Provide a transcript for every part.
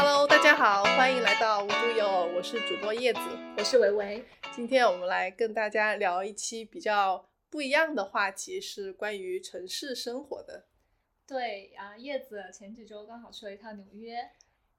Hello，大家好，欢迎来到无独有偶，我是主播叶子，我是维维。今天我们来跟大家聊一期比较不一样的话题，是关于城市生活的。对啊，叶子前几周刚好去了一趟纽约，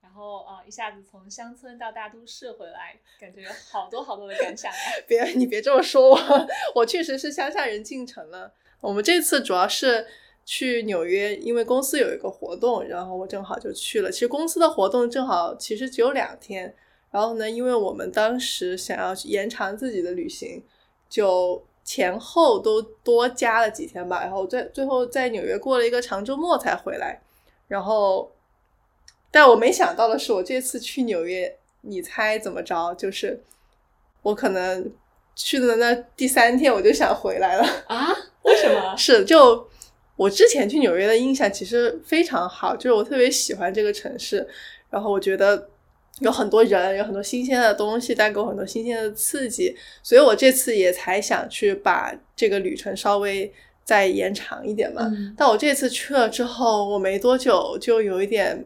然后啊一下子从乡村到大都市回来，感觉有好多好多的感想呀。别你别这么说我，我确实是乡下人进城了。我们这次主要是。去纽约，因为公司有一个活动，然后我正好就去了。其实公司的活动正好其实只有两天，然后呢，因为我们当时想要延长自己的旅行，就前后都多加了几天吧。然后最最后在纽约过了一个长周末才回来。然后，但我没想到的是，我这次去纽约，你猜怎么着？就是我可能去的那第三天我就想回来了啊？为什么？是就。我之前去纽约的印象其实非常好，就是我特别喜欢这个城市，然后我觉得有很多人，有很多新鲜的东西，带给我很多新鲜的刺激，所以我这次也才想去把这个旅程稍微再延长一点嘛。但我这次去了之后，我没多久就有一点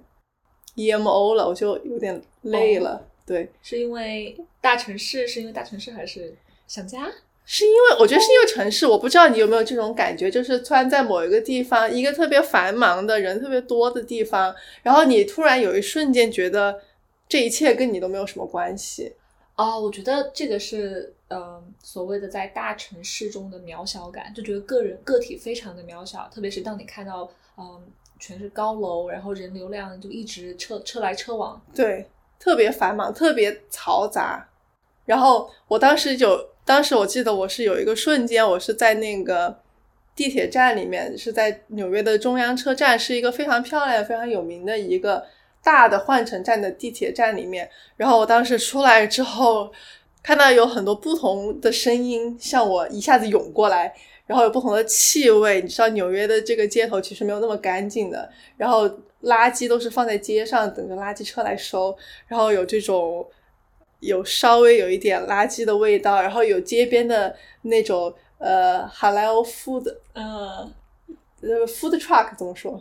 emo 了，我就有点累了。对，是因为大城市，是因为大城市，还是想家？是因为我觉得是因为城市，我不知道你有没有这种感觉，就是突然在某一个地方，一个特别繁忙的人特别多的地方，然后你突然有一瞬间觉得这一切跟你都没有什么关系。哦，我觉得这个是嗯所谓的在大城市中的渺小感，就觉得个人个体非常的渺小，特别是当你看到嗯全是高楼，然后人流量就一直车车来车往，对，特别繁忙，特别嘈杂，然后我当时就。当时我记得我是有一个瞬间，我是在那个地铁站里面，是在纽约的中央车站，是一个非常漂亮、非常有名的一个大的换乘站的地铁站里面。然后我当时出来之后，看到有很多不同的声音向我一下子涌过来，然后有不同的气味。你知道纽约的这个街头其实没有那么干净的，然后垃圾都是放在街上等着垃圾车来收，然后有这种。有稍微有一点垃圾的味道，然后有街边的那种呃，halal food，呃，呃，food truck 怎么说？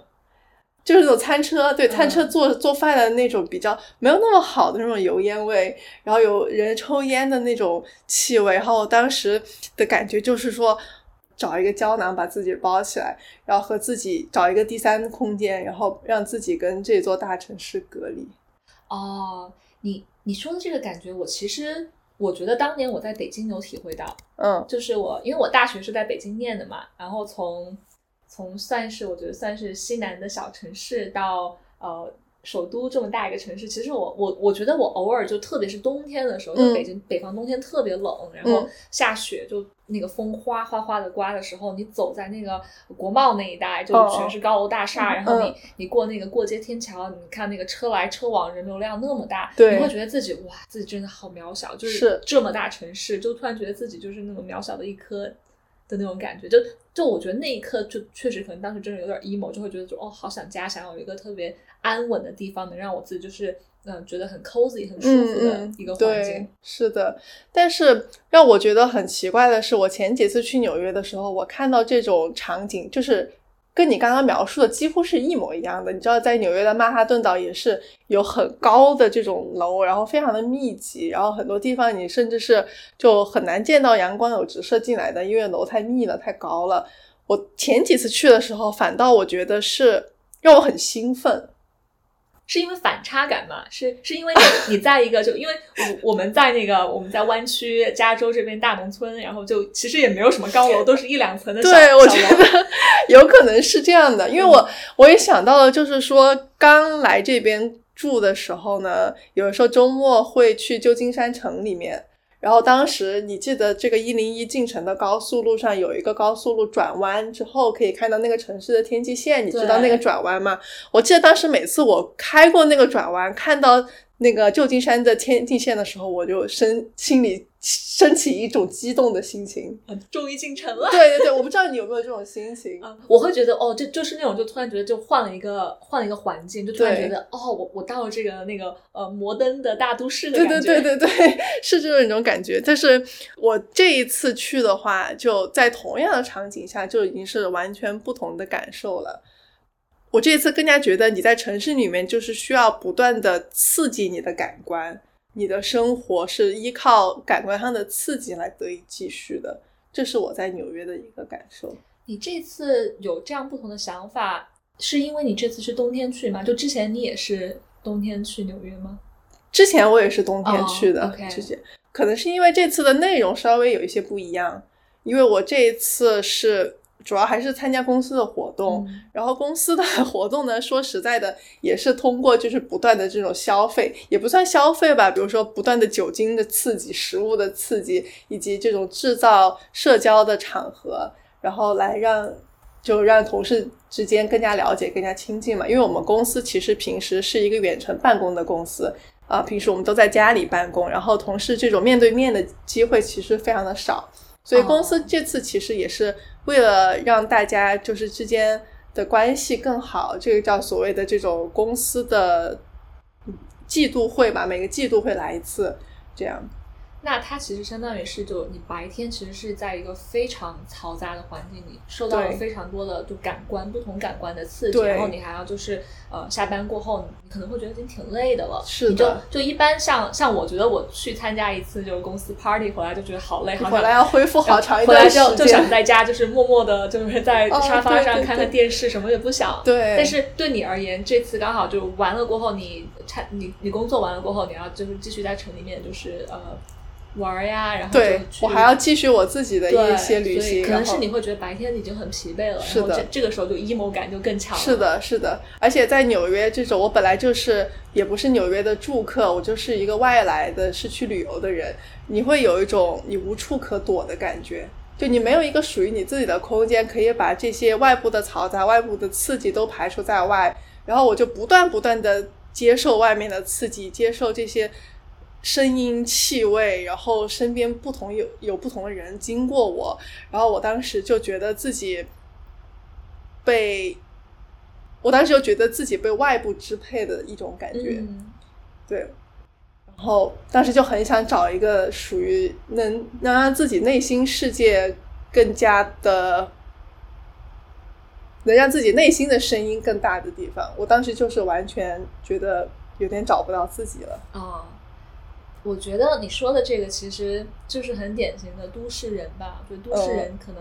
就是那种餐车，对，餐车做做饭的那种比较没有那么好的那种油烟味，然后有人抽烟的那种气味，然后当时的感觉就是说，找一个胶囊把自己包起来，然后和自己找一个第三空间，然后让自己跟这座大城市隔离。哦，你。你说的这个感觉，我其实我觉得当年我在北京有体会到，嗯，就是我因为我大学是在北京念的嘛，然后从从算是我觉得算是西南的小城市到呃。首都这么大一个城市，其实我我我觉得我偶尔就特别是冬天的时候，就北京北方冬天特别冷，然后下雪，就那个风哗哗哗的刮的时候，你走在那个国贸那一带，就全是高楼大厦，然后你你过那个过街天桥，你看那个车来车往，人流量那么大，你会觉得自己哇，自己真的好渺小，就是这么大城市，就突然觉得自己就是那种渺小的一颗的那种感觉，就就我觉得那一刻就确实可能当时真的有点 emo，就会觉得就哦，好想家，想有一个特别。安稳的地方能让我自己就是嗯觉得很 cozy 很舒服的一个环境，是的。但是让我觉得很奇怪的是，我前几次去纽约的时候，我看到这种场景，就是跟你刚刚描述的几乎是一模一样的。你知道，在纽约的曼哈顿岛也是有很高的这种楼，然后非常的密集，然后很多地方你甚至是就很难见到阳光有直射进来的，因为楼太密了，太高了。我前几次去的时候，反倒我觉得是让我很兴奋。是因为反差感嘛？是是因为你你在一个就因为我我们在那个我们在湾区加州这边大农村，然后就其实也没有什么高楼，都是一两层的。对，我觉得有可能是这样的，因为我我也想到了，就是说刚来这边住的时候呢，有的时候周末会去旧金山城里面。然后当时你记得这个一零一进城的高速路上有一个高速路转弯之后可以看到那个城市的天际线，你知道那个转弯吗？我记得当时每次我开过那个转弯，看到。那个旧金山的天际线的时候，我就深心里升起一种激动的心情，终于进城了。对对对，我不知道你有没有这种心情 啊？我会觉得哦，这就是那种，就突然觉得就换了一个换了一个环境，就突然觉得哦，我我到了这个那个呃摩登的大都市的感觉。对对对对对，是这种一种感觉。但是我这一次去的话，就在同样的场景下，就已经是完全不同的感受了。我这一次更加觉得你在城市里面就是需要不断的刺激你的感官，你的生活是依靠感官上的刺激来得以继续的。这是我在纽约的一个感受。你这次有这样不同的想法，是因为你这次是冬天去吗？就之前你也是冬天去纽约吗？之前我也是冬天去的，哦，OK 之前可能是因为这次的内容稍微有一些不一样，因为我这一次是主要还是参加公司的活动，嗯然后公司的 活动呢，说实在的，也是通过就是不断的这种消费，也不算消费吧，比如说不断的酒精的刺激、食物的刺激，以及这种制造社交的场合，然后来让就让同事之间更加了解、更加亲近嘛。因为我们公司其实平时是一个远程办公的公司。啊，平时我们都在家里办公，然后同事这种面对面的机会其实非常的少，所以公司哦这次其实也是为了让大家就是之间的关系更好，这个叫所谓的这种公司的嗯季度会吧，每个季度会来一次，这样。那它其实相当于是，就你白天其实是在一个非常嘈杂的环境里，受到了非常多的就感官不同感官的刺激，然后你还要就是呃下班过后，你可能会觉得已经挺累的了。是的你就就一般像像我觉得我去参加一次就是公司 party 回来就觉得好累，好累回来要恢复好长一段时间，就就想在家就是默默的，就是在哦沙发上看看对电视，什么也不想。对，但是对你而言，这次刚好就完了过后，你参你你工作完了过后，你要就是继续在城里面就是呃玩呀，然后对我还要继续我自己的一些旅行，可能是你会觉得白天已经很疲惫了，是的这个时候就 emo 感就更强了。是，的，是的，而且在纽约这种，我本来就是也不是纽约的住客，我就是一个外来的，是去旅游的人，你会有一种你无处可躲的感觉，就你没有一个属于你自己的空间，可以把这些外部的嘈杂、外部的刺激都排除在外，然后我就不断不断的接受外面的刺激，接受这些。声音、气味，然后身边不同有有不同的人经过我，然后我当时就觉得自己被，我当时就觉得自己被外部支配的一种感觉，嗯，对。然后当时就很想找一个属于能能让自己内心世界更加的，能让自己内心的声音更大的地方。我当时就是完全觉得有点找不到自己了。啊。我觉得你说的这个其实就是很典型的都市人吧，就都市人可能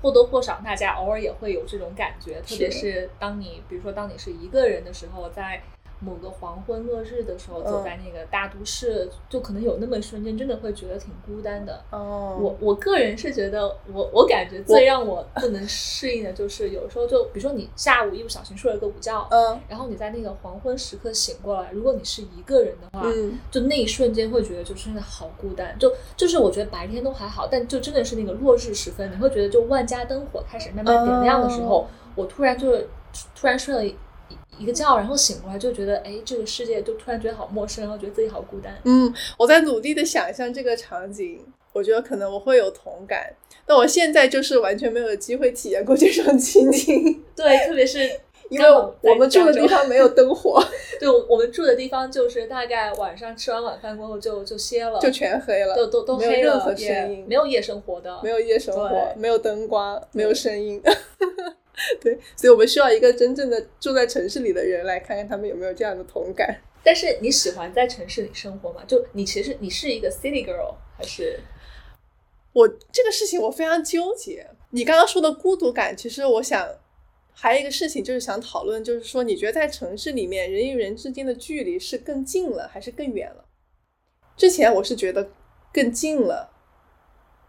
或多或少，大家偶尔也会有这种感觉，特别是。是当你比如说当你是一个人的时候，在某个黄昏落日的时候，走嗯。在那个大都市，就可能有那么一瞬间，真的会觉得挺孤单的。哦。我我个人是觉得，我我感觉最让我不能适应的就是有时候就比如说你下午一不小心睡了个午觉，嗯然后你在那个黄昏时刻醒过来，如果你是一个人的话，嗯就那一瞬间会觉得就真的好孤单，就就是我觉得白天都还好，但就真的是那个落日时分，你会觉得就万家灯火开始慢慢点亮的时候，哦。我突然就突然睡了一一个觉，然后醒过来就觉得，哎，这个世界就突然觉得好陌生，然后觉得自己好孤单。嗯，我在努力的想象这个场景，我觉得可能我会有同感，但我现在就是完全没有机会体验过这种情景，对，特别是因为我们住的地方没有灯火，对，我我们住的地方就是大概晚上吃完晚饭过后就就歇了，就全黑了，都都都黑了，没有任何声音没有夜生活的，没有夜生活，没有灯光，没有声音。对，所以我们需要一个真正的住在城市里的人来看看他们有没有这样的同感。但是你喜欢在城市里生活吗？就你其实你是一个 city girl 还是？我这个事情我非常纠结。你刚刚说的孤独感，其实我想还有一个事情就是想讨论，就是说你觉得在城市里面人与人之间的距离是更近了还是更远了？之前我是觉得更近了，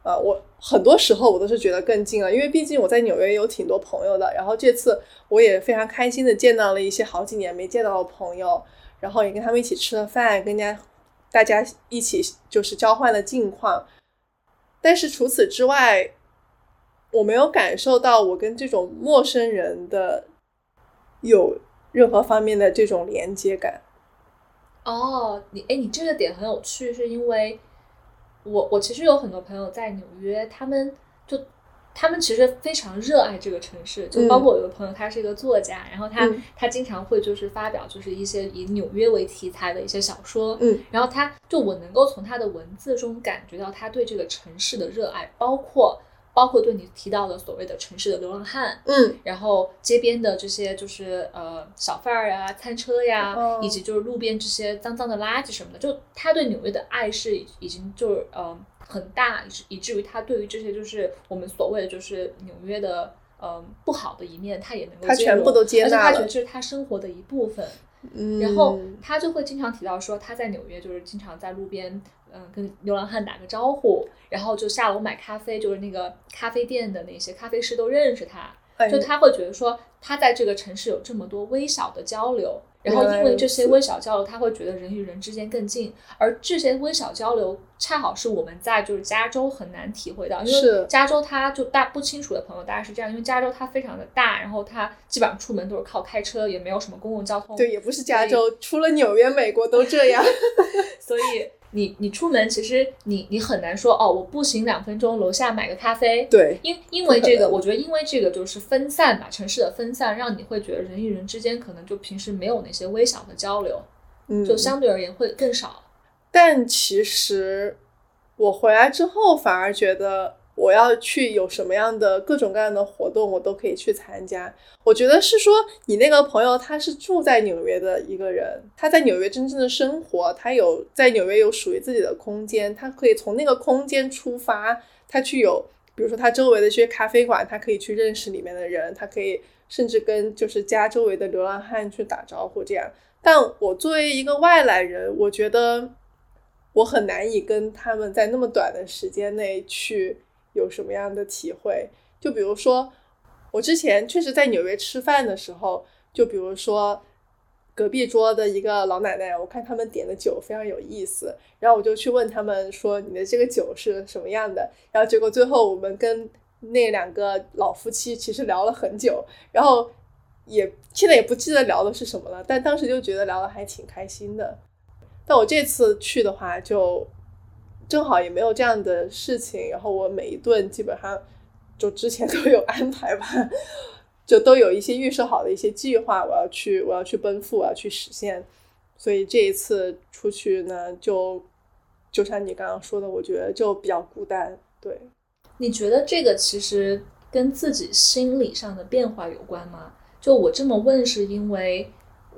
呃，我很多时候我都是觉得更近了，因为毕竟我在纽约有挺多朋友的，然后这次我也非常开心的见到了一些好几年没见到的朋友，然后也跟他们一起吃了饭，跟家大家一起就是交换了近况。但是除此之外，我没有感受到我跟这种陌生人的有任何方面的这种连接感。哦，你哎，你这个点很有趣，是因为我我其实有很多朋友在纽约，他们就他们其实非常热爱这个城市，就包括我有个朋友，他是一个作家，然后他、嗯。他经常会就是发表就是一些以纽约为题材的一些小说，嗯，然后他就我能够从他的文字中感觉到他对这个城市的热爱，包括包括对你提到的所谓的城市的流浪汉，嗯。然后街边的这些就是呃小贩儿呀、餐车呀，哦。以及就是路边这些脏脏的垃圾什么的，就他对纽约的爱是已已经就是呃很大，以至以至于他对于这些就是我们所谓的就是纽约的呃不好的一面，他也能够他全部都接而且他觉得这是他生活的一部分。嗯，然后他就会经常提到说，他在纽约就是经常在路边，嗯、跟流浪汉打个招呼，然后就下楼买咖啡，就是那个咖啡店的那些咖啡师都认识他，哎就他会觉得说，他在这个城市有这么多微小的交流，然后因为这些微小交流，他会觉得人与人之间更近，而这些微小交流恰好是我们在就是加州很难体会到，因为加州它就大不清楚的朋友大概是这样，因为加州它非常的大，然后它基本上出门都是靠开车，也没有什么公共交通，对，也不是加州，除了纽约、美国都这样。所以你你出门，其实你你很难说哦，我步行两分钟，楼下买个咖啡。对，因因为这个，我觉得因为这个就是分散吧，城市的分散，让你会觉得人与人之间可能就平时没有那些微小的交流，嗯，就相对而言会更少。但其实我回来之后，反而觉得我要去有什么样的各种各样的活动，我都可以去参加。我觉得是说，你那个朋友他是住在纽约的一个人，他在纽约真正的生活，他有在纽约有属于自己的空间，他可以从那个空间出发，他去有，比如说他周围的这些咖啡馆，他可以去认识里面的人，他可以甚至跟就是家周围的流浪汉去打招呼这样。但我作为一个外来人，我觉得我很难以跟他们在那么短的时间内去有什么样的体会。就比如说，我之前确实在纽约吃饭的时候，就比如说隔壁桌的一个老奶奶，我看他们点的酒非常有意思，然后我就去问他们说：“你的这个酒是什么样的？”然后结果最后我们跟那两个老夫妻其实聊了很久，然后也现在也不记得聊的是什么了，但当时就觉得聊的还挺开心的。但我这次去的话，就正好也没有这样的事情，然后我每一顿基本上就之前都有安排吧，就都有一些预设好的一些计划，我要去我要去奔赴，我要去实现。所以这一次出去呢，就就像你刚刚说的，我觉得就比较孤单。对，你觉得这个其实跟自己心理上的变化有关吗？就我这么问，是因为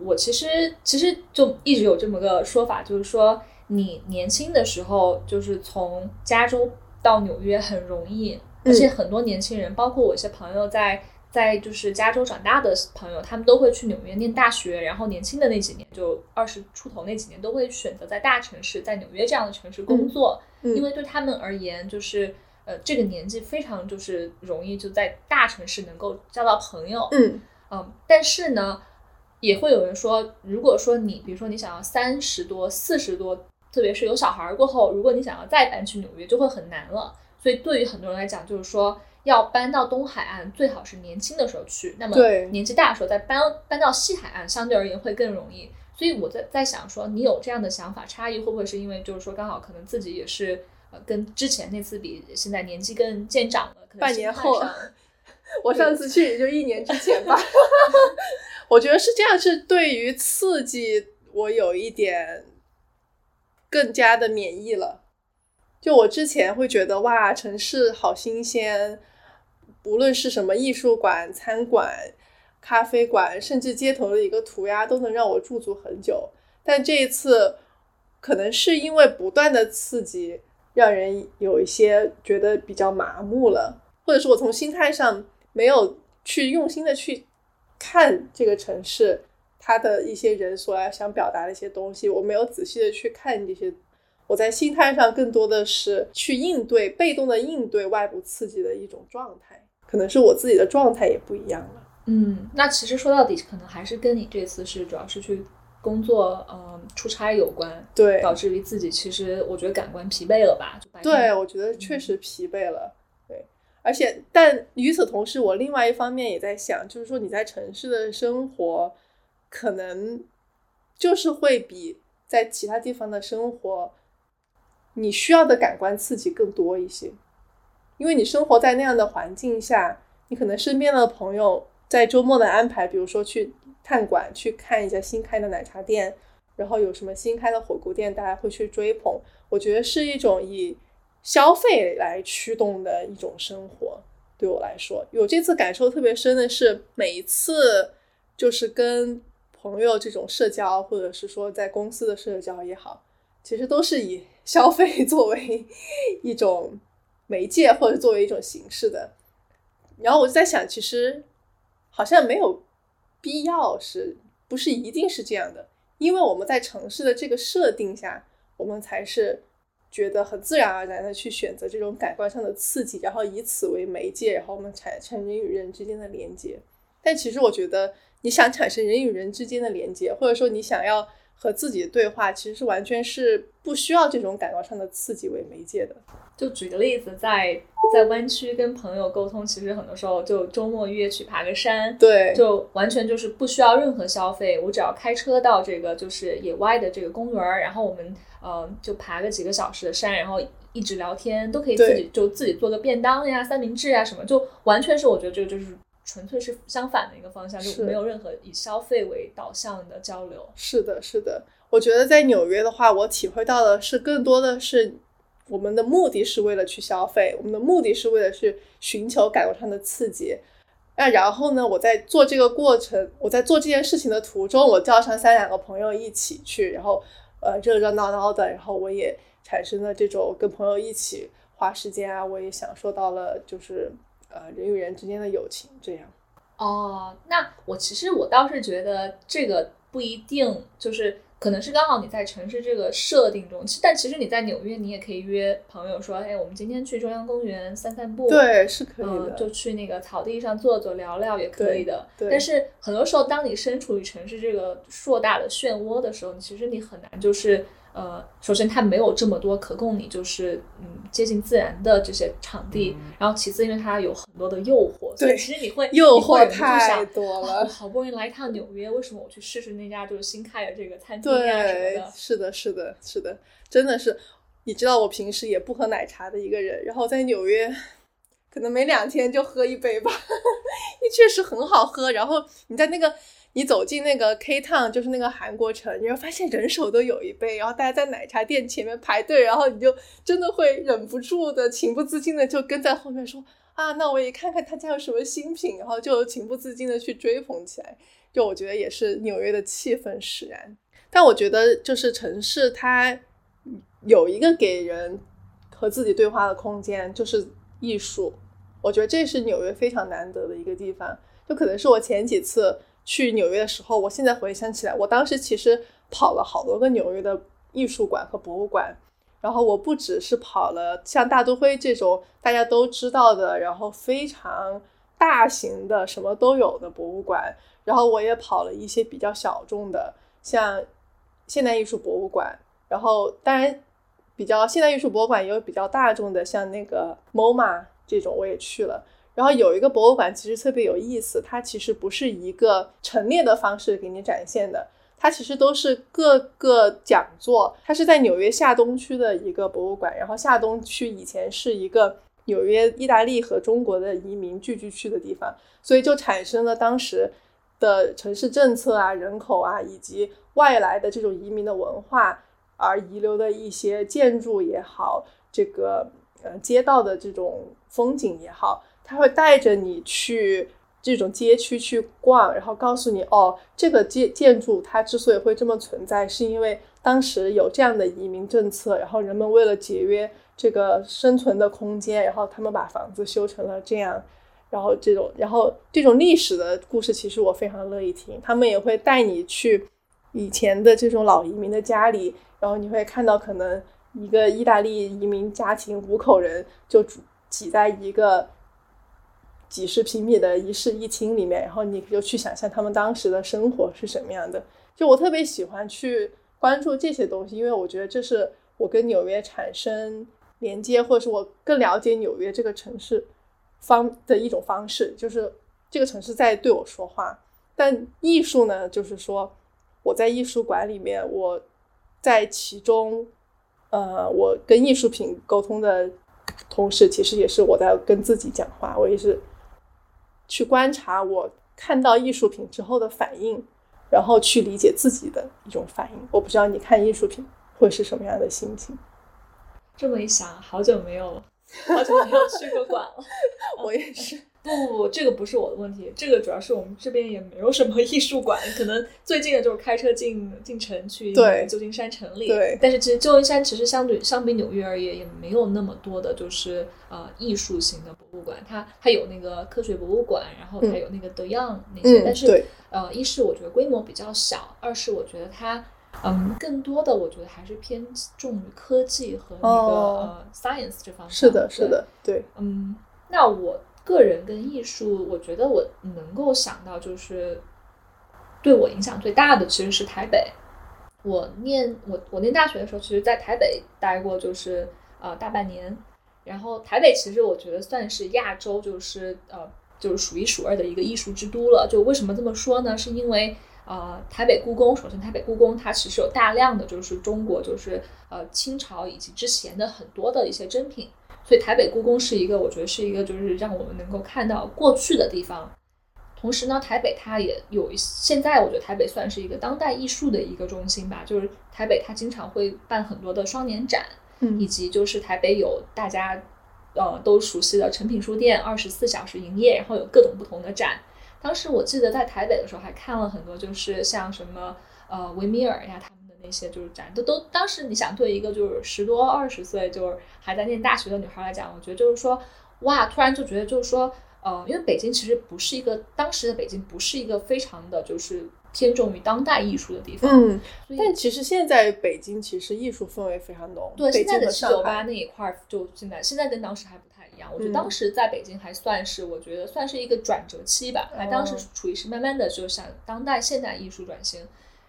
我其实其实就一直有这么个说法，就是说你年轻的时候，就是从加州到纽约很容易，而且很多年轻人，包括我一些朋友在。在就是加州长大的朋友，他们都会去纽约念大学，然后年轻的那几年，就二十出头那几年，都会选择在大城市，在纽约这样的城市工作，嗯。因为对他们而言，就是呃这个年纪非常就是容易就在大城市能够交到朋友，嗯。嗯，但是呢，也会有人说，如果说你比如说你想要三十多、四十多，特别是有小孩儿过后，如果你想要再搬去纽约，就会很难了。所以对于很多人来讲，就是说要搬到东海岸，最好是年轻的时候去。那么对年纪大的时候再搬搬到西海岸，相对而言会更容易。所以我在在想说，你有这样的想法差异，会不会是因为就是说刚好可能自己也是呃跟之前那次比，现在年纪更渐长了，可能半年后上 我上次去也就一年之前吧。我觉得是这样，是对于刺激我有一点更加的免疫了。就我之前会觉得哇，城市好新鲜，无论是什么艺术馆、餐馆、咖啡馆，甚至街头的一个涂鸦，都能让我驻足很久。但这一次，可能是因为不断的刺激，让人有一些觉得比较麻木了，或者是我从心态上没有去用心的去看这个城市，它的一些人所要想表达的一些东西，我没有仔细的去看这些。我在心态上更多的是去应对，被动的应对外部刺激的一种状态，可能是我自己的状态也不一样了。嗯，那其实说到底，可能还是跟你这次是主要是去工作，嗯、出差有关，对，导致于自己其实我觉得感官疲惫了吧？就对，我觉得确实疲惫了。对，而且，但与此同时，我另外一方面也在想，就是说你在城市的生活，可能就是会比在其他地方的生活，你需要的感官刺激更多一些，因为你生活在那样的环境下，你可能身边的朋友在周末的安排，比如说去探馆去看一下新开的奶茶店，然后有什么新开的火锅店，大家会去追捧。我觉得是一种以消费来驱动的一种生活。对我来说，有这次感受特别深的是，每一次就是跟朋友这种社交，或者是说在公司的社交也好，其实都是以 消费作为 一种媒介或者作为一种形式的。然后我就在想，其实好像没有必要，是不是一定是这样的？因为我们在城市的这个设定下，我们才是。觉得很自然而然的去选择这种感官上的刺激，然后以此为媒介，然后我们产生人与人之间的连接。但其实我觉得，你想产生人与人之间的连接，或者说你想要和自己对话，其实是完全是不需要这种感官上的刺激为媒介的。就举个例子，在在湾区跟朋友沟通，其实很多时候就周末约去爬个山，对，就完全就是不需要任何消费，我只要开车到这个就是野外的这个公园儿，然后我们。呃，就爬个几个小时的山，然后一直聊天，都可以自己就自己做个便当呀、三明治啊什么，就完全是我觉得这个就是纯粹是相反的一个方向，就没有任何以消费为导向的交流。是的，是的，我觉得在纽约的话，我体会到的是更多的是我们的目的是为了去消费，我们的目的是为了去寻求感官上的刺激。那然后呢，我在做这个过程，我在做这件事情的途中，我叫上三两个朋友一起去，然后。呃，热热闹闹的，然后我也产生了这种跟朋友一起花时间啊，我也享受到了就是呃人与人之间的友情这样。哦，那我其实我倒是觉得这个不一定就是。可能是刚好你在城市这个设定中，其但其实你在纽约，你也可以约朋友说，哎，我们今天去中央公园散散步，对，是可以的，就去那个草地上坐坐聊聊也可以的。对。但是很多时候，当你身处于城市这个硕大的漩涡的时候，其实你很难就是。呃，首先它没有这么多可供你就是嗯接近自然的这些场地，然后其次因为它有很多的诱惑，对，其实你会诱惑太多了。好不容易来一趟纽约，为什么我去试试那家就是新开的这个餐厅啊什么的？是的，是的，是的，真的是。你知道我平时也不喝奶茶的一个人，然后在纽约可能没两天就喝一杯吧，因为确实很好喝。然后你在那个。你走进那个 K Town，就是那个韩国城，你会发现人手都有一杯，然后大家在奶茶店前面排队，然后你就真的会忍不住的、情不自禁的就跟在后面说啊，那我也看看他家有什么新品，然后就情不自禁的去追捧起来。就我觉得也是纽约的气氛使然。但我觉得就是城市它有一个给人和自己对话的空间，就是艺术。我觉得这是纽约非常难得的一个地方。就可能是我前几次。去纽约的时候，我现在回想起来，我当时其实跑了好多个纽约的艺术馆和博物馆。然后我不只是跑了像大都会这种大家都知道的，然后非常大型的什么都有的博物馆，然后我也跑了一些比较小众的，像现代艺术博物馆。然后当然，比较现代艺术博物馆也有比较大众的，像那个 MoMA 这种我也去了。然后有一个博物馆其实特别有意思，它其实不是一个陈列的方式给你展现的，它其实都是各个讲座。它是在纽约下东区的一个博物馆，然后下东区以前是一个纽约意大利和中国的移民聚居区的地方，所以就产生了当时的城市政策啊、人口啊以及外来的这种移民的文化而遗留的一些建筑也好，这个呃街道的这种风景也好。他会带着你去这种街区去逛，然后告诉你哦，这个建建筑它之所以会这么存在，是因为当时有这样的移民政策，然后人们为了节约这个生存的空间，然后他们把房子修成了这样，然后这种，然后这种历史的故事，其实我非常乐意听。他们也会带你去以前的这种老移民的家里，然后你会看到可能一个意大利移民家庭五口人就挤在一个。几十平米的一室一厅里面，然后你就去想象他们当时的生活是什么样的。就我特别喜欢去关注这些东西，因为我觉得这是我跟纽约产生连接，或者是我更了解纽约这个城市方的一种方式。就是这个城市在对我说话。但艺术呢，就是说我在艺术馆里面，我在其中，呃，我跟艺术品沟通的同时，其实也是我在跟自己讲话，我也是。去观察我看到艺术品之后的反应，然后去理解自己的一种反应。我不知道你看艺术品会是什么样的心情。这么一想，好久没有，好久没有去过馆了。我也是。不不不，这个不是我的问题，这个主要是我们这边也没有什么艺术馆，可能最近的就是开车进进城去旧金山城里。对。但是其实旧金山其实相对相比纽约而言，也没有那么多的就是呃艺术型的博物馆。它它有那个科学博物馆，然后它有那个德样那些，但是呃，一是我觉得规模比较小，二是我觉得它嗯更多的我觉得还是偏重于科技和那个呃 science 这方面。是的，是的，对。嗯，那我。个人跟艺术，我觉得我能够想到，就是对我影响最大的其实是台北。我念我我念大学的时候，其实在台北待过，就是呃大半年。然后台北其实我觉得算是亚洲，就是呃就是数一数二的一个艺术之都了。就为什么这么说呢？是因为呃台北故宫，首先台北故宫它其实有大量的就是中国就是呃清朝以及之前的很多的一些珍品。所以台北故宫是一个，我觉得是一个，就是让我们能够看到过去的地方。同时呢，台北它也有一，现在我觉得台北算是一个当代艺术的一个中心吧。就是台北它经常会办很多的双年展，嗯，以及就是台北有大家呃都熟悉的诚品书店，二十四小时营业，然后有各种不同的展。当时我记得在台北的时候还看了很多，就是像什么呃维米尔呀，他。那些就是展都都，当时你想对一个就是十多二十岁就是还在念大学的女孩来讲，我觉得就是说，哇，突然就觉得就是说，呃，因为北京其实不是一个当时的北京不是一个非常的就是偏重于当代艺术的地方，嗯，但其实现在北京其实艺术氛围非常浓，对，现在的七九八那一块儿就现在现在跟当时还不太一样，我觉得当时在北京还算是我觉得算是一个转折期吧，还当时处于是慢慢的就向当代现代艺术转型。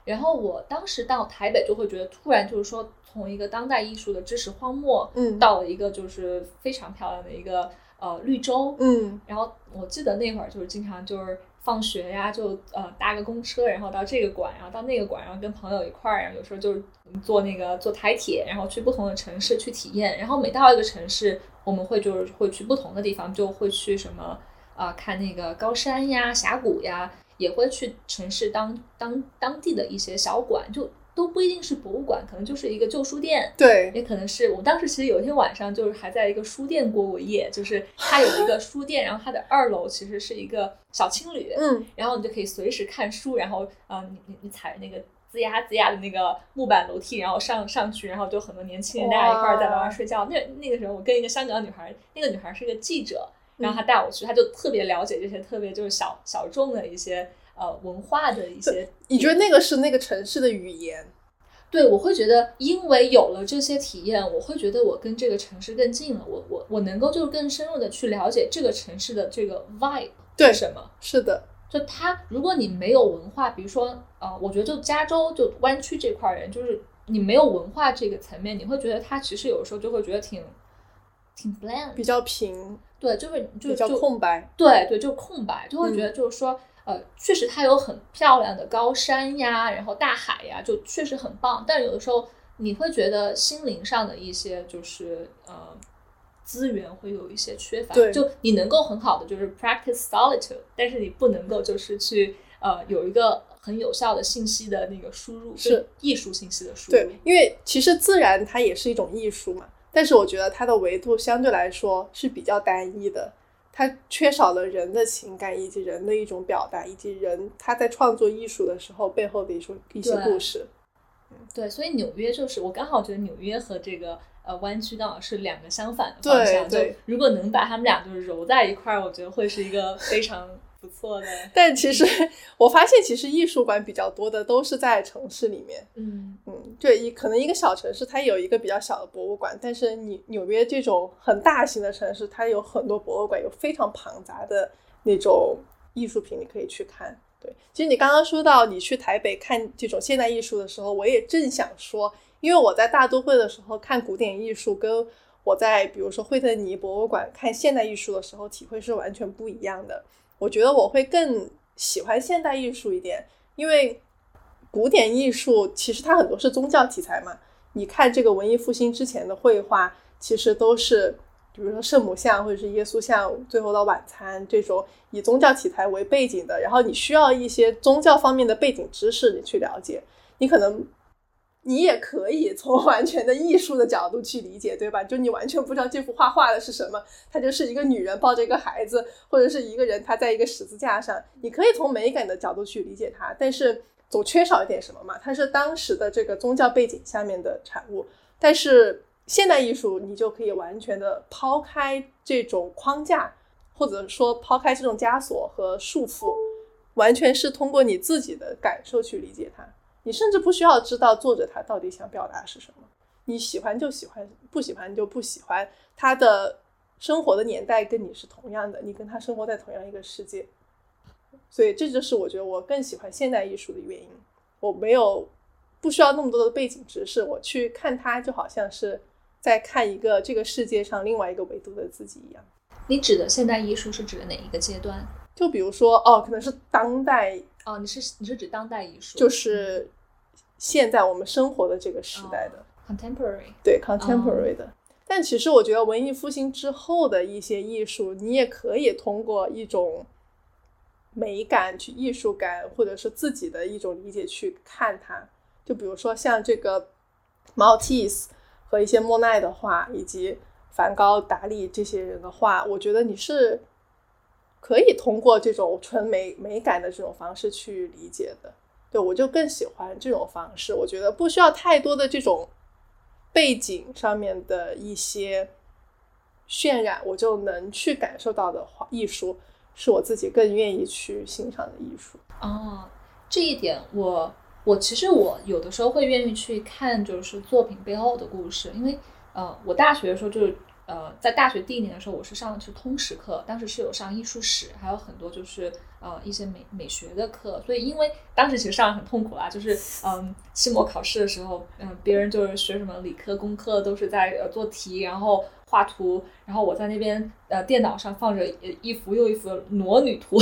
然后我当时到台北就会觉得，突然就是说，从一个当代艺术的知识荒漠，嗯，到了一个就是非常漂亮的一个呃绿洲，嗯。然后我记得那会儿就是经常就是放学呀，就呃搭个公车，然后到这个馆，然后到那个馆，然后跟朋友一块儿，然后有时候就是坐那个坐台铁，然后去不同的城市去体验。然后每到一个城市，我们会就是会去不同的地方，就会去什么啊看那个高山呀、峡谷呀。也会去城市当当当地的一些小馆，就都不一定是博物馆，可能就是一个旧书店。对，也可能是我当时其实有一天晚上就是还在一个书店过过夜，就是它有一个书店，然后它的二楼其实是一个小青旅，嗯，然后你就可以随时看书，然后啊，你你你踩那个吱呀吱呀的那个木板楼梯，然后上上去，然后就很多年轻人大家一块儿在那儿睡觉。那那个时候我跟一个香港女孩，那个女孩是个记者。然后他带我去，他就特别了解这些特别就是小小众的一些呃文化的一些。你觉得那个是那个城市的语言？对，我会觉得，因为有了这些体验，我会觉得我跟这个城市更近了。我我我能够就是更深入的去了解这个城市的这个 vibe 对什么？是的，就它，如果你没有文化，比如说呃，我觉得就加州就湾区这块人，就是你没有文化这个层面，你会觉得它其实有时候就会觉得挺挺 bland，比较平。对，就会就就空白。对对，就空白，就会觉得就是说，呃，确实它有很漂亮的高山呀，然后大海呀，就确实很棒。但有的时候你会觉得心灵上的一些就是呃资源会有一些缺乏。对，就你能够很好的就是 practice solitude，但是你不能够就是去呃有一个很有效的信息的那个输入，是艺术信息的输入。对，因为其实自然它也是一种艺术嘛。但是我觉得它的维度相对来说是比较单一的，它缺少了人的情感以及人的一种表达，以及人他在创作艺术的时候背后的一种一些故事。对，所以纽约就是我刚好觉得纽约和这个呃湾区刚好是两个相反的方向。对，如果能把他们俩就是揉在一块儿，我觉得会是一个非常。不错的，但其实我发现，其实艺术馆比较多的都是在城市里面。嗯嗯，对，一可能一个小城市它有一个比较小的博物馆，但是你纽约这种很大型的城市，它有很多博物馆，有非常庞杂的那种艺术品，你可以去看。对，其实你刚刚说到你去台北看这种现代艺术的时候，我也正想说，因为我在大都会的时候看古典艺术，跟我在比如说惠特尼博物馆看现代艺术的时候，体会是完全不一样的。我觉得我会更喜欢现代艺术一点，因为古典艺术其实它很多是宗教题材嘛。你看这个文艺复兴之前的绘画，其实都是比如说圣母像或者是耶稣像、最后的晚餐这种以宗教题材为背景的。然后你需要一些宗教方面的背景知识，你去了解。你可能你也可以从 完全的艺术的角度去理解，对吧？就你完全不知道这幅画画的是什么，它就是一个女人抱着一个孩子，或者是一个人他在一个十字架上，你可以从美感的角度去理解它，但是总缺少一点什么嘛？它是当时的这个宗教背景下面的产物，但是现代艺术你就可以完全的抛开这种框架，或者说抛开这种枷锁和束缚，完全是通过你自己的感受去理解它。你甚至不需要知道作者他到底想表达是什么，你喜欢就喜欢，不喜欢就不喜欢。他的生活的年代跟你是同样的，你跟他生活在同样一个世界，所以这就是我觉得我更喜欢现代艺术的原因。我没有不需要那么多的背景知识，我去看它就好像是在看一个这个世界上另外一个维度的自己一样。你指的现代艺术是指的哪一个阶段？就比如说哦，可能是当代哦，你是你是指当代艺术，就是现在我们生活的这个时代的 contemporary，对 contemporary 的。但其实我觉得文艺复兴之后的一些艺术，你也可以通过一种美感、去艺术感，或者是自己的一种理解去看它。就比如说像这个 Maltese 和一些莫奈的画，以及梵高、达利这些人的画，我觉得你是。可以通过这种纯美美感的这种方式去理解的，对我就更喜欢这种方式。我觉得不需要太多的这种背景上面的一些渲染，我就能去感受到的画艺术，是我自己更愿意去欣赏的艺术。哦，这一点我我其实我有的时候会愿意去看，就是作品背后的故事，因为呃，我大学的时候就是。呃，在大学第一年的时候，我是上的是通识课，当时是有上艺术史，还有很多就是呃一些美美学的课，所以因为当时其实上很痛苦啦，就是嗯期末考试的时候，嗯别人就是学什么理科工科都是在呃做题，然后画图，然后我在那边呃电脑上放着一幅又一幅的裸女图。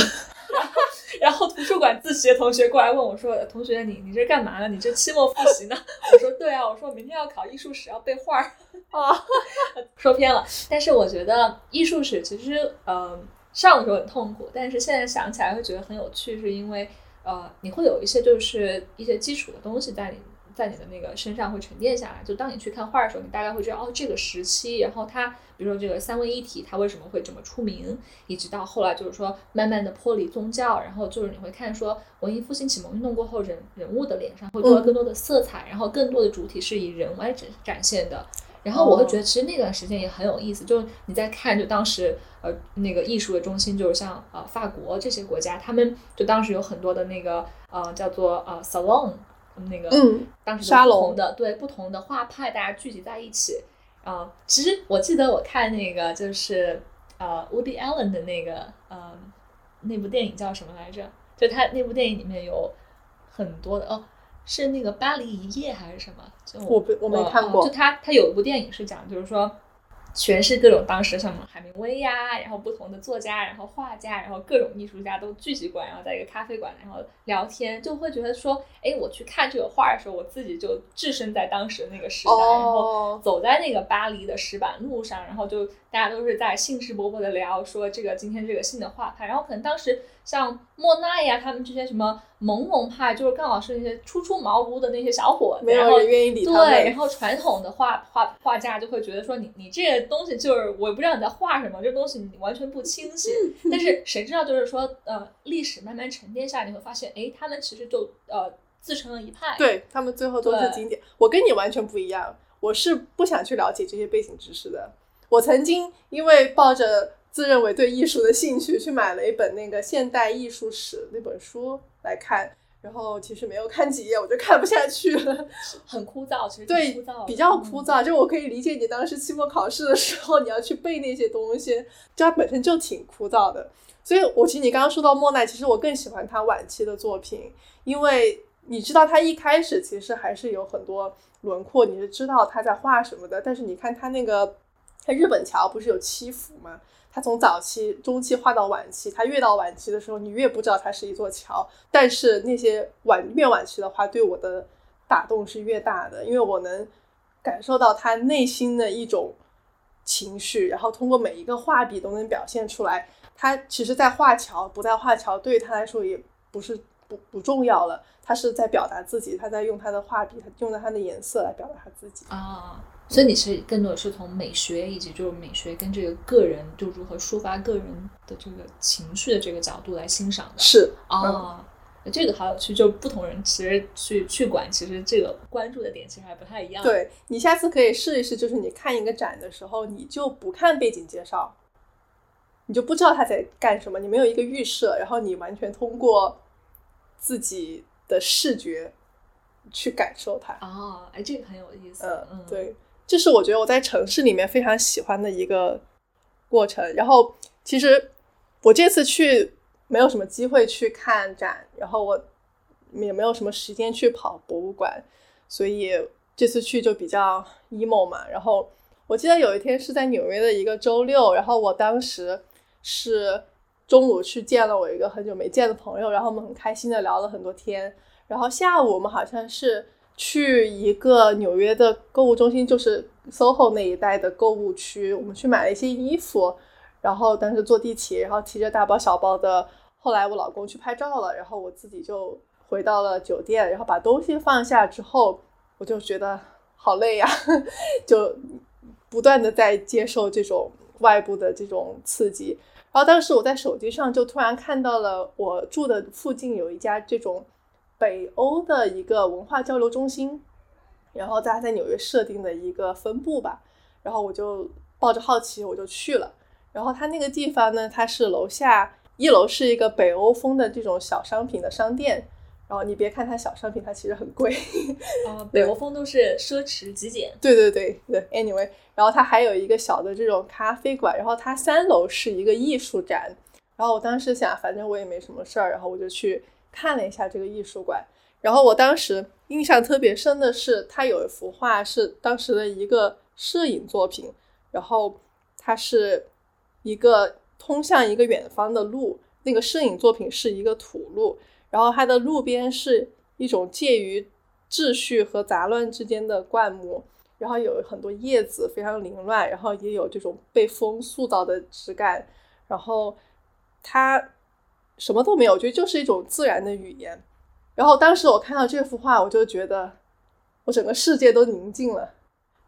然后图书馆自习的同学过来问我说：“同学，你你这干嘛呢？你这期末复习呢？” 我说：“对啊，我说我明天要考艺术史，要背画儿。”啊，说偏了。但是我觉得艺术史其实，呃，上的时候很痛苦，但是现在想起来会觉得很有趣，是因为呃，你会有一些就是一些基础的东西在里。在你的那个身上会沉淀下来，就当你去看画的时候，你大概会知道哦，这个时期，然后它，比如说这个三位一体，它为什么会这么出名，一直到后来就是说慢慢的脱离宗教，然后就是你会看说文艺复兴启蒙运动过后，人人物的脸上会多了更多的色彩，然后更多的主体是以人来展展现的，然后我会觉得其实那段时间也很有意思，就你在看就当时呃那个艺术的中心就是像呃法国这些国家，他们就当时有很多的那个呃叫做呃 salon。那个，嗯，当时不同的对不同的画派，大家聚集在一起。啊，其实我记得我看那个就是呃，Woody Allen 的那个呃那部电影叫什么来着？就他那部电影里面有很多的哦，是那个巴黎一夜还是什么？就我不我没看过。就他他有一部电影是讲，就是说。全是各种当时什么海明威呀，然后不同的作家，然后画家，然后各种艺术家都聚集过来，然后在一个咖啡馆，然后聊天，就会觉得说，哎，我去看这个画的时候，我自己就置身在当时那个时代，然后走在那个巴黎的石板路上，然后就大家都是在兴致勃勃的聊，说这个今天这个新的画派，然后可能当时。像莫奈呀，他们这些什么朦胧派，就是刚好是那些初出茅庐的那些小伙子，没有人愿意理他们。对，然后传统的画画画家就会觉得说，你你这个东西就是我也不知道你在画什么，这东西你完全不清晰。但是谁知道，就是说，呃，历史慢慢沉淀下来，你会发现，哎，他们其实就呃自成了一派。对他们最后都是经典。我跟你完全不一样，我是不想去了解这些背景知识的。我曾经因为抱着。自认为对艺术的兴趣，去买了一本那个现代艺术史那本书来看，然后其实没有看几页，我就看不下去了，很枯燥。其实对，比较枯燥。就我可以理解你当时期末考试的时候，你要去背那些东西，就它本身就挺枯燥的。所以，我其实你刚刚说到莫奈，其实我更喜欢他晚期的作品，因为你知道他一开始其实还是有很多轮廓，你是知道他在画什么的。但是你看他那个，他日本桥不是有七幅吗？他从早期、中期画到晚期，他越到晚期的时候，你越不知道它是一座桥。但是那些晚越晚期的话，对我的打动是越大的，因为我能感受到他内心的一种情绪，然后通过每一个画笔都能表现出来。他其实，在画桥不在画桥，对于他来说也不是。不不重要了，他是在表达自己，他在用他的画笔，他用他的颜色来表达他自己啊。所以你是更多的是从美学以及就是美学跟这个个人就如何抒发个人的这个情绪的这个角度来欣赏的。是啊。这个好有趣，就不同人其实去去管，其实这个关注的点其实还不太一样。对你下次可以试一试，就是你看一个展的时候，你就不看背景介绍，你就不知道他在干什么，你没有一个预设，然后你完全通过自己的视觉去感受它。哦，哎，这个很有意思。嗯，对，这是我觉得我在城市里面非常喜欢的一个过程。然后，其实我这次去。没有什么机会去看展，然后我也没有什么时间去跑博物馆，所以这次去就比较 emo 嘛。然后我记得有一天是在纽约的一个周六，然后我当时是中午去见了我一个很久没见的朋友，然后我们很开心的聊了很多天。然后下午我们好像是去一个纽约的购物中心，就是 SOHO 那一带的购物区，我们去买了一些衣服。然后当时坐地铁，然后提着大包小包的。后来我老公去拍照了，然后我自己就回到了酒店，然后把东西放下之后，我就觉得好累呀，就不断的在接受这种外部的这种刺激。然后当时我在手机上就突然看到了我住的附近有一家这种北欧的一个文化交流中心，然后大家在纽约设定的一个分部吧。然后我就抱着好奇我就去了。然后它那个地方呢，它是楼下一楼是一个北欧风的这种小商品的商店。然后你别看它小商品，它其实很贵。啊，北欧风都是奢侈极简。对对对对，anyway，然后它还有一个小的这种咖啡馆。然后它三楼是一个艺术展。然后我当时想，反正我也没什么事儿，然后我就去看了一下这个艺术馆。然后我当时印象特别深的是，它有一幅画是当时的一个摄影作品。然后它是。一个通向一个远方的路，那个摄影作品是一个土路，然后它的路边是一种介于秩序和杂乱之间的灌木，然后有很多叶子非常凌乱，然后也有这种被风塑造的质感，然后它什么都没有，我觉得就是一种自然的语言。然后当时我看到这幅画，我就觉得我整个世界都宁静了，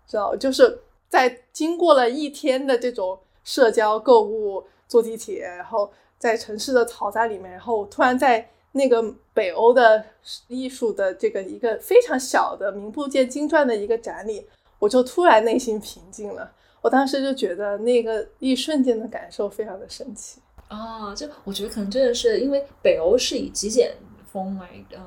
知道就是在经过了一天的这种。社交、购物、坐地铁，然后在城市的嘈杂里面，然后突然在那个北欧的艺术的这个一个非常小的名不见经传的一个展里，我就突然内心平静了。我当时就觉得那个一瞬间的感受非常的神奇啊！就我觉得可能真的是因为北欧是以极简风来呃。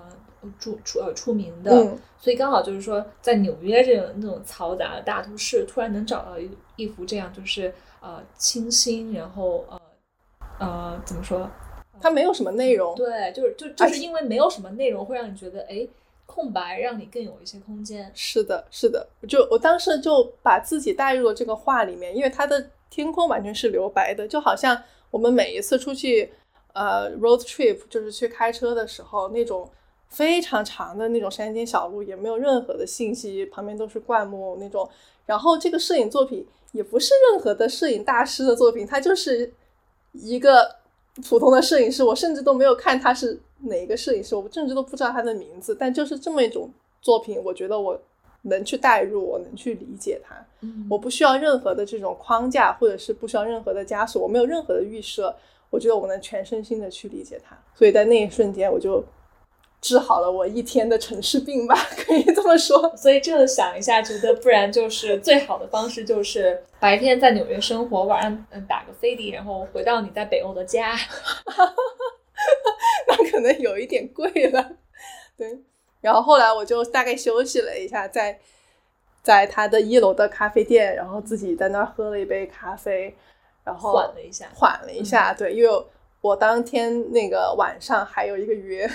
著出呃出名的，所以刚好就是说，在纽约这种那种嘈杂的大都市，突然能找到一一幅这样就是呃清新，然后呃呃怎么说？它没有什么内容。对，就是就就是因为没有什么内容，会让你觉得哎空白，让你更有一些空间。是的，是的，就我当时就把自己带入了这个画里面，因为它的天空完全是留白的，就好像我们每一次出去呃 road trip，就是去开车的时候那种。非常长的那种山间小路，也没有任何的信息，旁边都是灌木那种。然后这个摄影作品也不是任何的摄影大师的作品，他就是一个普通的摄影师。我甚至都没有看他是哪一个摄影师，我甚至都不知道他的名字。但就是这么一种作品，我觉得我能去代入，我能去理解它。我不需要任何的这种框架，或者是不需要任何的枷锁，我没有任何的预设。我觉得我能全身心的去理解它。所以在那一瞬间，我就。治好了我一天的城市病吧，可以这么说。所以这想一下，觉得不然就是最好的方式就是白天在纽约生活，晚上嗯打个飞的，然后回到你在北欧的家。那可能有一点贵了。对，然后后来我就大概休息了一下，在在他的一楼的咖啡店，然后自己在那儿喝了一杯咖啡，然后缓了一下，缓了一下。对，因为。我当天那个晚上还有一个约，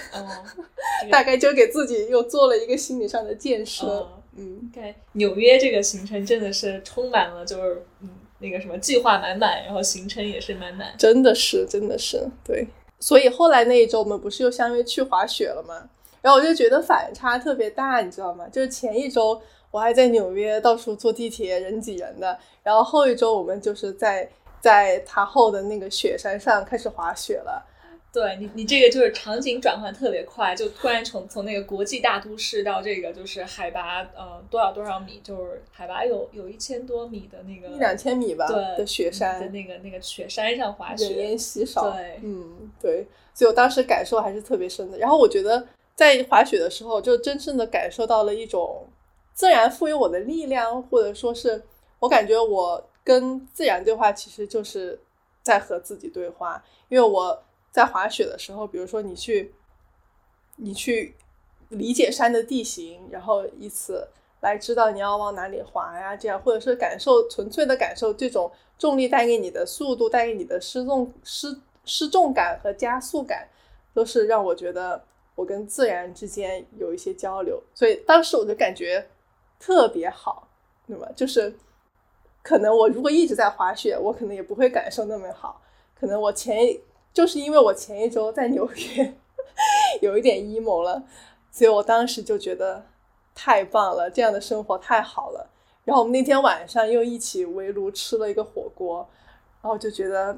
大概就给自己又做了一个心理上的建设。嗯，对，纽约这个行程真的是充满了，就是嗯，那个什么计划满满，然后行程也是满满。真的是，真的是，对。所以后来那一周我们不是又相约去滑雪了吗？然后我就觉得反差特别大，你知道吗？就是前一周我还在纽约到处坐地铁人挤人的，然后后一周我们就是在。在塔后的那个雪山上开始滑雪了，对你，你这个就是场景转换特别快，就突然从从那个国际大都市到这个就是海拔呃多少多少米，就是海拔有有一千多米的那个一两千米吧对的雪山的那个那个雪山上滑人雪，烟稀少。对嗯，对，所以我当时感受还是特别深的。然后我觉得在滑雪的时候，就真正的感受到了一种自然赋予我的力量，或者说是我感觉我跟自然对话，其实就是在和自己对话。因为我在滑雪的时候，比如说你去，你去理解山的地形，然后以此来知道你要往哪里滑呀，这样，或者是感受纯粹的感受这种重力带给你的速度，带给你的失重失失重感和加速感，都是让我觉得我跟自然之间有一些交流，所以当时我就感觉特别好，对吧？就是可能我如果一直在滑雪，我可能也不会感受那么好，可能我前一就是因为我前一周在纽约 有一点 emo 了，所以我当时就觉得太棒了，这样的生活太好了。然后我们那天晚上又一起围炉吃了一个火锅，然后就觉得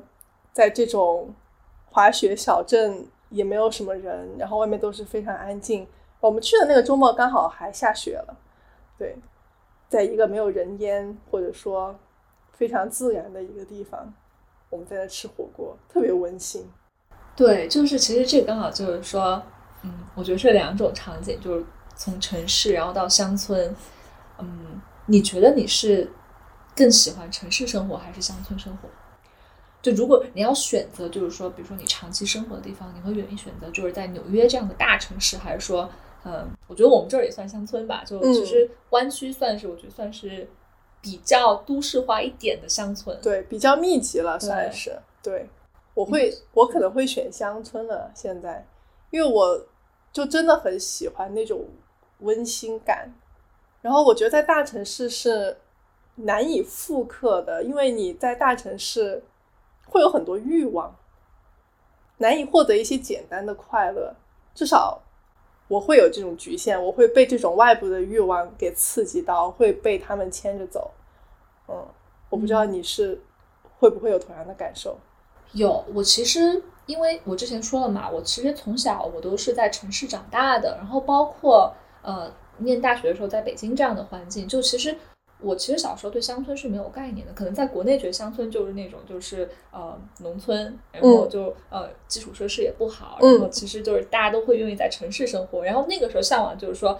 在这种滑雪小镇也没有什么人，然后外面都是非常安静。我们去的那个周末刚好还下雪了，对，在一个没有人烟或者说非常自然的一个地方，我们在那吃火锅，特别温馨。对，就是其实这刚好就是说，嗯，我觉得这两种场景，就是从城市然后到乡村，嗯，你觉得你是更喜欢城市生活还是乡村生活？就如果你要选择，就是说，比如说你长期生活的地方，你会愿意选择就是在纽约这样的大城市，还是说，嗯，我觉得我们这儿也算乡村吧，就嗯其实湾区算是我觉得算是比较都市化一点的乡村。对，比较密集了，算是。对，我会，我可能会选乡村了。现在，因为我就真的很喜欢那种温馨感。然后我觉得在大城市是难以复刻的，因为你在大城市会有很多欲望，难以获得一些简单的快乐。至少我会有这种局限，我会被这种外部的欲望给刺激到，会被他们牵着走。嗯，我不知道你是会不会有同样的感受。有，我其实因为我之前说了嘛，我其实从小我都是在城市长大的，然后包括呃念大学的时候在北京这样的环境，就其实我其实小时候对乡村是没有概念的，可能在国内觉得乡村就是那种就是呃农村，然后就、呃基础设施也不好，嗯然后其实就是大家都会愿意在城市生活，然后那个时候向往就是说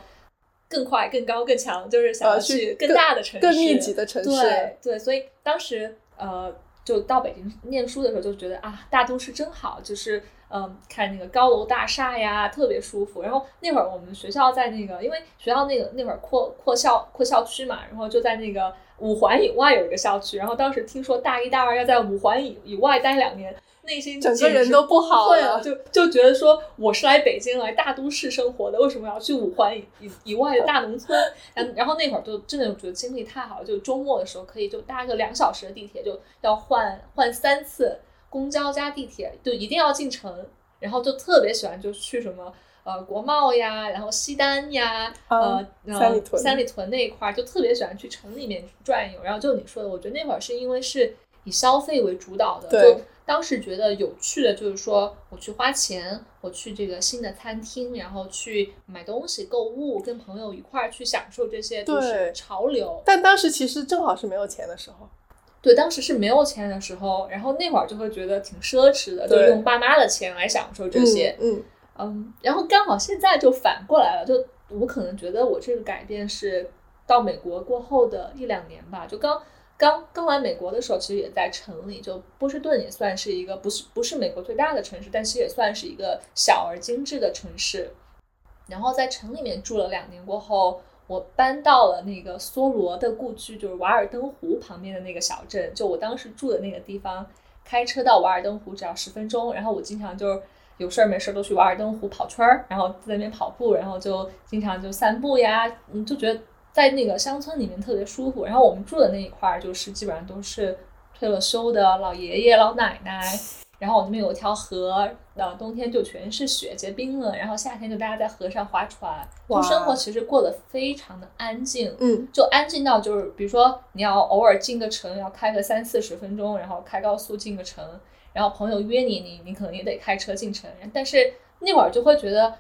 更快、更高、更强，就是想要呃去更大的城市、更密集的城市对对，所以当时呃，就到北京念书的时候，就觉得啊，大都市真好，就是嗯，看那个高楼大厦呀，特别舒服。然后那会儿我们学校在那个，因为学校那个那会儿扩扩校扩校区嘛，然后就在那个五环以外有一个校区。然后当时听说大一大二要在五环以以外待两年。内心整个人都不好了就就觉得说我是来北京来大都市生活的，为什么要去五环以以以外的大农村？然然后那会儿就真的觉得经历太好了，就周末的时候可以就搭个两小时的地铁，就要换换三次公交加地铁，就一定要进城，然后就特别喜欢就去什么。呃，国贸呀，然后西单呀，啊呃，呃三里屯三里屯那一块儿，就特别喜欢去城里面转悠。然后就你说的，我觉得那会儿是因为是以消费为主导的，对就当时觉得有趣的就是说，我去花钱，我去这个新的餐厅，然后去买东西、购物，跟朋友一块儿去享受这些就是潮流。但当时其实正好是没有钱的时候。对，当时是没有钱的时候，然后那会儿就会觉得挺奢侈的，就用爸妈的钱来享受这些。嗯，嗯，然后刚好现在就反过来了，就我可能觉得我这个改变是到美国过后的一两年吧，就刚刚刚来美国的时候，其实也在城里，就波士顿也算是一个不是不是美国最大的城市，但其实也算是一个小而精致的城市。然后在城里面住了两年过后，我搬到了那个梭罗的故居，就是瓦尔登湖旁边的那个小镇。就我当时住的那个地方，开车到瓦尔登湖只要十分钟。然后我经常就是有事儿没事儿都去瓦尔登湖跑圈儿，然后在那边跑步，然后就经常就散步呀，嗯，就觉得在那个乡村里面特别舒服。然后我们住的那一块儿就是基本上都是退了休的老爷爷老奶奶。然后我那边有一条河，呃，冬天就全是雪结冰了，然后夏天就大家在河上划船，就哇生活其实过得非常的安静，嗯，就安静到就是，比如说你要偶尔进个城，要开个三四十分钟，然后开高速进个城，然后朋友约你，你你可能也得开车进城，但是那会儿就会觉得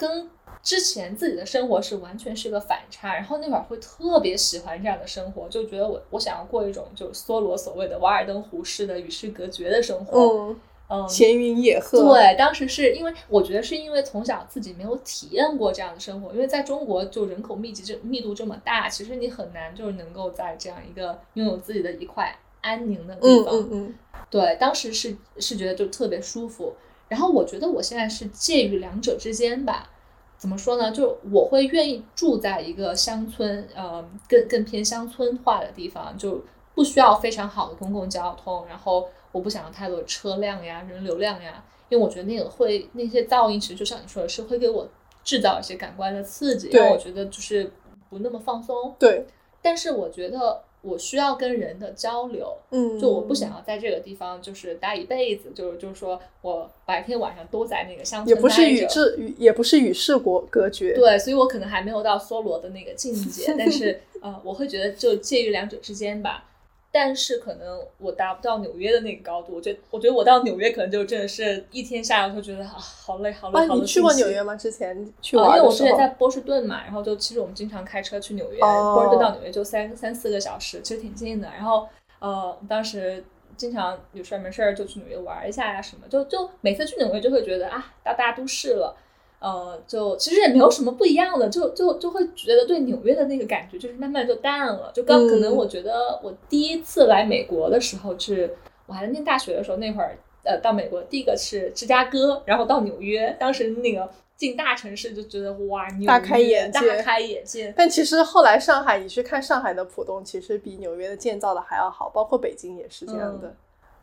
跟之前自己的生活是完全是个反差，然后那会儿会特别喜欢这样的生活，就觉得我我想要过一种就是梭罗所谓的瓦尔登湖式的与世隔绝的生活，嗯嗯，闲云野鹤，对，当时是因为我觉得是因为从小自己没有体验过这样的生活，因为在中国就人口密集这密度这么大，其实你很难就是能够在这样一个拥有自己的一块安宁的地嗯方。嗯嗯，对，当时是是觉得就特别舒服。然后我觉得我现在是介于两者之间吧。怎么说呢？就我会愿意住在一个乡村，呃，更更偏乡村化的地方，就不需要非常好的公共交通，然后我不想要太多车辆呀、人流量呀，因为我觉得那个会那些噪音，其实就像你说的是会给我制造一些感官的刺激，对让我觉得就是不那么放松。对，但是我觉得我需要跟人的交流，嗯，就我不想要在这个地方就是待一辈子，就是就是说我白天晚上都在那个乡村也不是与世与也不是与世国隔绝，对，所以我可能还没有到梭罗的那个境界，但是呃，我会觉得就介于两者之间吧。但是可能我达不到纽约的那个高度，我觉得我觉得我到纽约可能就真的是一天下来就觉得啊好累好累啊，好累。你去过纽约吗？之前去啊，因为我之前在波士顿嘛，然后就其实我们经常开车去纽约，哦波士顿到纽约就三三四个小时，其实挺近的。然后呃，当时经常有事儿没事儿就去纽约玩一下呀什么，就就每次去纽约就会觉得啊，到大都市了。呃，就其实也没有什么不一样的，就就就会觉得对纽约的那个感觉就是慢慢就淡了。就刚可能嗯我觉得我第一次来美国的时候是，我还在念大学的时候，那会儿呃到美国第一个是芝加哥，然后到纽约，当时那个进大城市就觉得哇，纽约大开眼界大开眼界。但其实后来上海，你去看上海的浦东，其实比纽约的建造的还要好，包括北京也是这样的。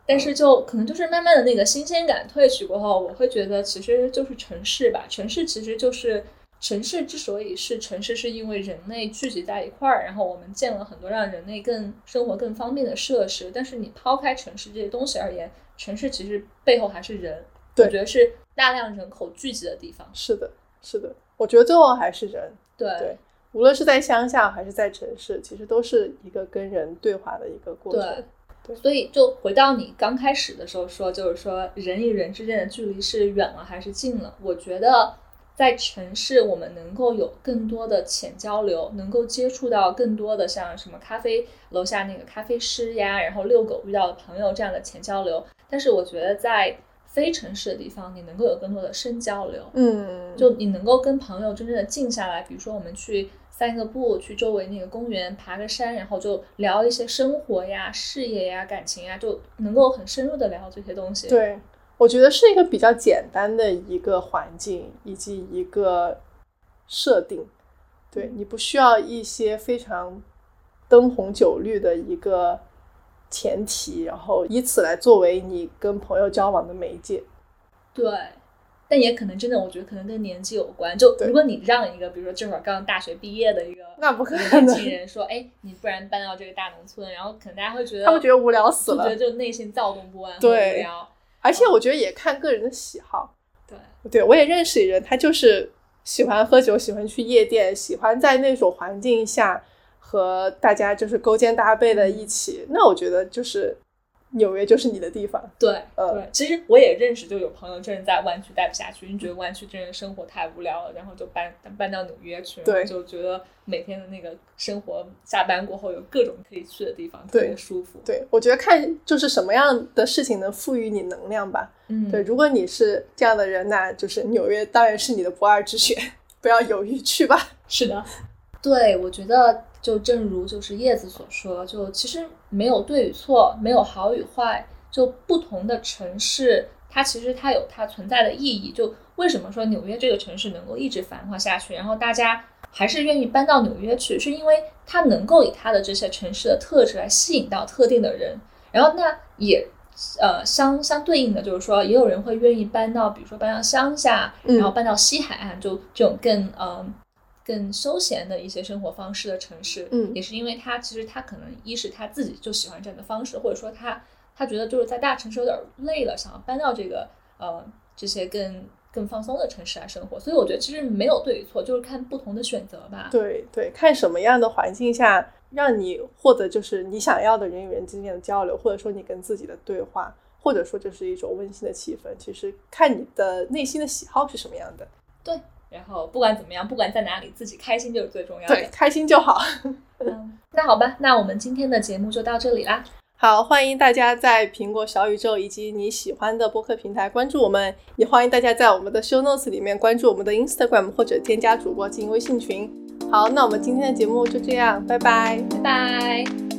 但是就可能就是慢慢的那个新鲜感褪去过后，我会觉得其实就是城市吧，城市其实就是城市之所以是城市，是因为人类聚集在一块儿，然后我们建了很多让人类更生活更方便的设施。但是你抛开城市这些东西而言，城市其实背后还是人，对我觉得是大量人口聚集的地方。是的，是的，我觉得最后还是人，对对无论是在乡下还是在城市，其实都是一个跟人对话的一个过程。所以就回到你刚开始的时候说，就是说人与人之间的距离是远了还是近了？我觉得在城市，我们能够有更多的浅交流，能够接触到更多的像什么咖啡楼下那个咖啡师呀，然后遛狗遇到的朋友这样的浅交流。但是我觉得在非城市的地方，你能够有更多的深交流。嗯，就你能够跟朋友真正的静下来，比如说我们去散个步，去周围那个公园爬个山，然后就聊一些生活呀、事业呀、感情呀，就能够很深入的聊这些东西。对，我觉得是一个比较简单的一个环境以及一个设定。对你不需要一些非常灯红酒绿的一个前提，然后以此来作为你跟朋友交往的媒介。对但也可能真的，我觉得可能跟年纪有关。就如果你让一个，比如说这会儿刚大学毕业的一个那不可能年轻人说，哎，你不然搬到这个大农村，然后可能大家会觉得，他们觉得无聊死了就觉得。就内心躁动不安，对无聊。而且我觉得也看个人的喜好。对，对我也认识一人，他就是喜欢喝酒，喜欢去夜店，喜欢在那种环境下和大家就是勾肩搭背的一起。那我觉得就是纽约就是你的地方。对，呃对，其实我也认识，就有朋友真的在湾区待不下去，因为觉得湾区真的生活太无聊了，然后就搬搬到纽约去，对就觉得每天的那个生活，下班过后有各种可以去的地方，特别舒服。对我觉得看就是什么样的事情能赋予你能量吧。嗯，对，如果你是这样的人，那就是纽约当然是你的不二之选，不要犹豫，去吧。是的，对，我觉得就正如就是叶子所说，就其实没有对与错，没有好与坏，就不同的城市，它其实它有它存在的意义。就为什么说纽约这个城市能够一直繁华下去，然后大家还是愿意搬到纽约去，是因为它能够以它的这些城市的特质来吸引到特定的人，然后那也。呃，相相对应的就是说，也有人会愿意搬到，比如说搬到乡下，嗯然后搬到西海岸，就这种更呃更休闲的一些生活方式的城市，嗯也是因为他其实他可能一是他自己就喜欢这样的方式，或者说他他觉得就是在大城市有点累了，想要搬到这个呃这些更更放松的城市来生活。所以我觉得其实没有对与错，就是看不同的选择吧。对对，看什么样的环境下让你获得就是你想要的人与人之间的交流，或者说你跟自己的对话，或者说就是一种温馨的气氛。其实看你的内心的喜好是什么样的。对，然后不管怎么样，不管在哪里，自己开心就是最重要的。对，开心就好。嗯，那好吧，那我们今天的节目就到这里啦。好，欢迎大家在苹果小宇宙以及你喜欢的播客平台关注我们，也欢迎大家在我们的 show notes 里面关注我们的 Instagram 或者添加主播进微信群。好，那我们今天的节目就这样，拜拜，拜拜。